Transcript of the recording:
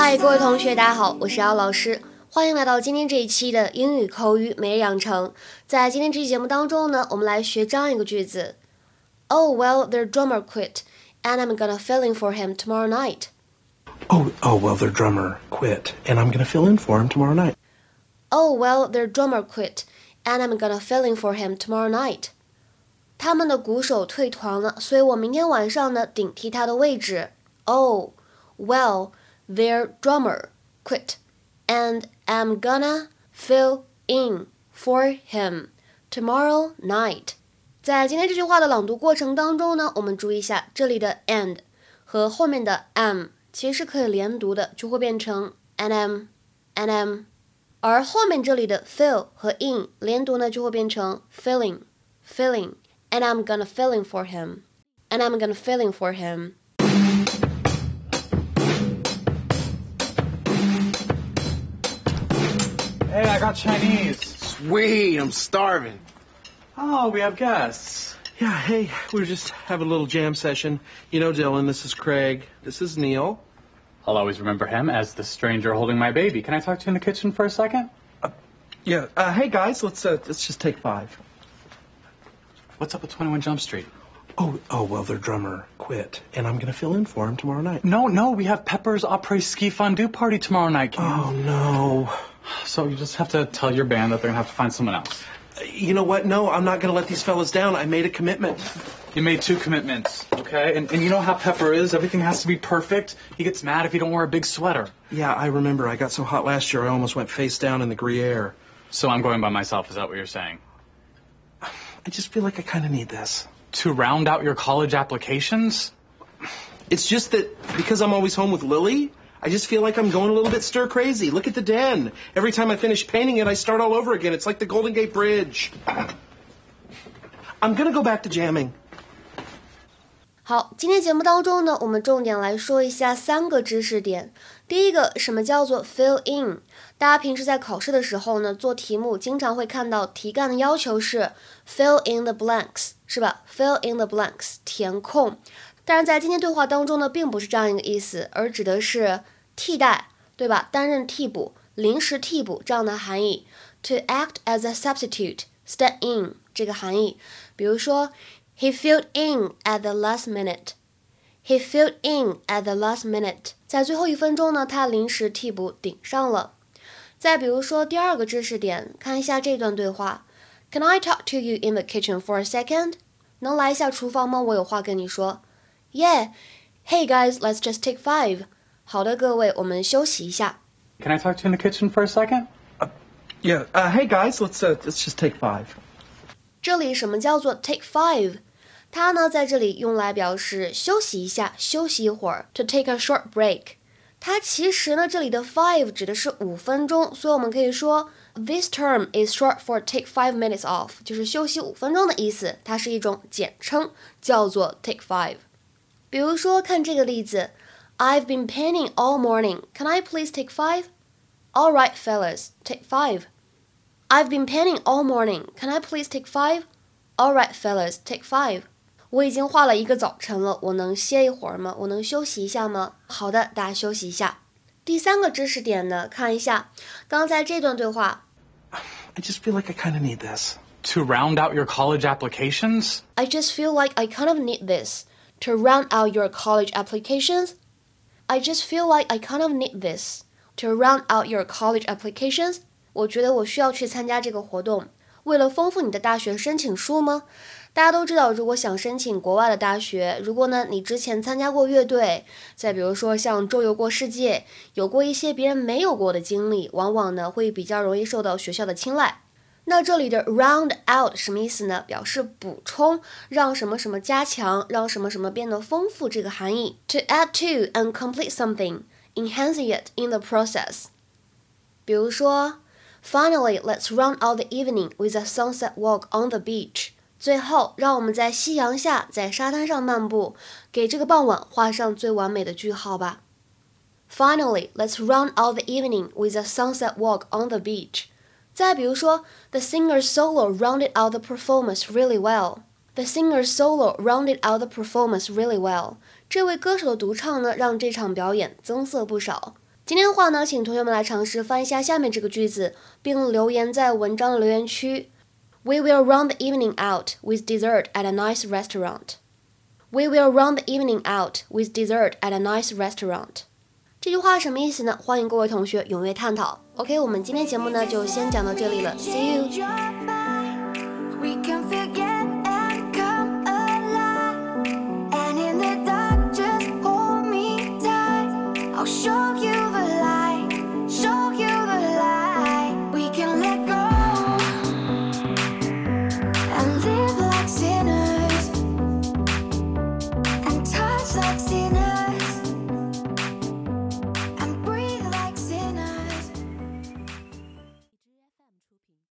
嗨，各位同学，大家好，我是姚老师，欢迎来到今天这一期的英语口语每日养成。在今天这期节目当中呢，我们来学这样一个句子：Oh well, their drummer quit, and I'm gonna fill in for him tomorrow night. Oh, oh well, their drummer quit, and I'm gonna fill in for him tomorrow night. Oh well, their drummer quit, and I'm gonna fill in for him tomorrow night. 他们的鼓手退团了，所以我明天晚上呢顶替他的位置。Oh well, their drummer quit, and I'm gonna fill in for him tomorrow night. 在今天这句话的朗读过程当中呢，我们注意一下这里的 and 和后面的 am 其实是可以连读的，就会变成 and am and am。而后面这里的 fill 和 in 连读呢，就会变成 filling filling。And I'm gonna fill in for him. And I'm gonna fill in for him. Hey, I got Chinese. Sweet, I'm starving. Oh, we have guests. Yeah, hey, we are just having a little jam session. You know, Dylan, this is Craig. This is Neil. I'll always remember him as the stranger holding my baby. Can I talk to you in the kitchen for a second? Yeah. Uh, hey guys, let's uh, let's just take five. What's up with 21 Jump Street? Oh, oh well, their drummer quit, and I'm gonna fill in for him tomorrow night. No, no, we have Pepper's après ski fondue party tomorrow night. Oh no. So you just have to tell your band that they're gonna have to find someone else. You know what? No, I'm not gonna let these fellas down. I made a commitment. You made two commitments, okay? And, and you know how Pepper is. Everything has to be perfect. He gets mad if you don't wear a big sweater. Yeah, I remember. I got so hot last year, I almost went face down in the Gruyere. So I'm going by myself. Is that what you're saying? I just feel like I kind of need this. To round out your college applications? It's just that because I'm always home with Lily, I just feel like I'm going a little bit stir crazy. Look at the den. Every time I finish painting it, I start all over again. It's like the Golden Gate Bridge. I'm gonna go back to jamming. 好，今天节目当中呢，我们重点来说一下三个知识点。第一个，什么叫做 fill in？大家平时在考试的时候呢，做题目经常会看到题干的要求是 fill in the blanks，是吧？fill in the blanks，填空。但是在今天对话当中呢，并不是这样一个意思，而指的是替代，对吧？担任替补、临时替补这样的含义。To act as a substitute, step in 这个含义。比如说 ，He filled in at the last minute. He filled in at the last minute. 在最后一分钟呢，他临时替补顶上了。再比如说第二个知识点，看一下这段对话。Can I talk to you in the kitchen for a second？能来一下厨房吗？我有话跟你说。Yeah. Hey guys, let's just take five. 好的，各位，我们休息一下。 Can I talk to you in the kitchen for a second? Yeah. Uh, hey guys, let's uh, let's just take five. 这里什么叫做 take five？ 它呢在这里用来表示休息一下，休息一会儿，to take a short break。它其实呢这里的 five 指的是五分钟，所以我们可以说 this term is short for take five minutes off，就是休息五分钟的意思。它是一种简称，叫做 take five。比如说看这个例子，I've been painting all morning. Can I please take five? All right, fellas, take five. I've been painting all morning. Can I please take five? All right, fellas, take five. 我已经画了一个早晨了，我能歇一会儿吗？我能休息一下吗？好的，大家休息一下。第三个知识点呢，看一下刚才这段对话。I just feel like I kind of need this. To round out your college applications? I just feel like I kind of need this to round out your college applications. I just feel like I kind of need this to round out your college applications. 我觉得我需要去参加这个活动，为了丰富你的大学申请书吗？大家都知道，如果想申请国外的大学，如果呢你之前参加过乐队，再比如说像周游过世界，有过一些别人没有过的经历，往往呢会比较容易受到学校的青睐。那这里的 round out 什么意思呢？表示补充，让什么什么加强，让什么什么变得丰富这个含义。To add to and complete something, enhancing it in the process。比如说，Finally, let's round out the evening with a sunset walk on the beach。最后，让我们在夕阳下，在沙滩上漫步，给这个傍晚画上最完美的句号吧。Finally, let's round out the evening with a sunset walk on the beach。再比如说，The singer's solo rounded out the performance really well。The singer's solo rounded out the performance really well。这位歌手的独唱呢，让这场表演增色不少。今天的话呢，请同学们来尝试翻一下下面这个句子，并留言在文章的留言区。We will run the evening out with dessert at a nice restaurant. We will run the evening out with dessert at a nice restaurant. 这句话什么意思呢？欢迎各位同学踊跃探讨。OK，我们今天节目呢就先讲到这里了，See you。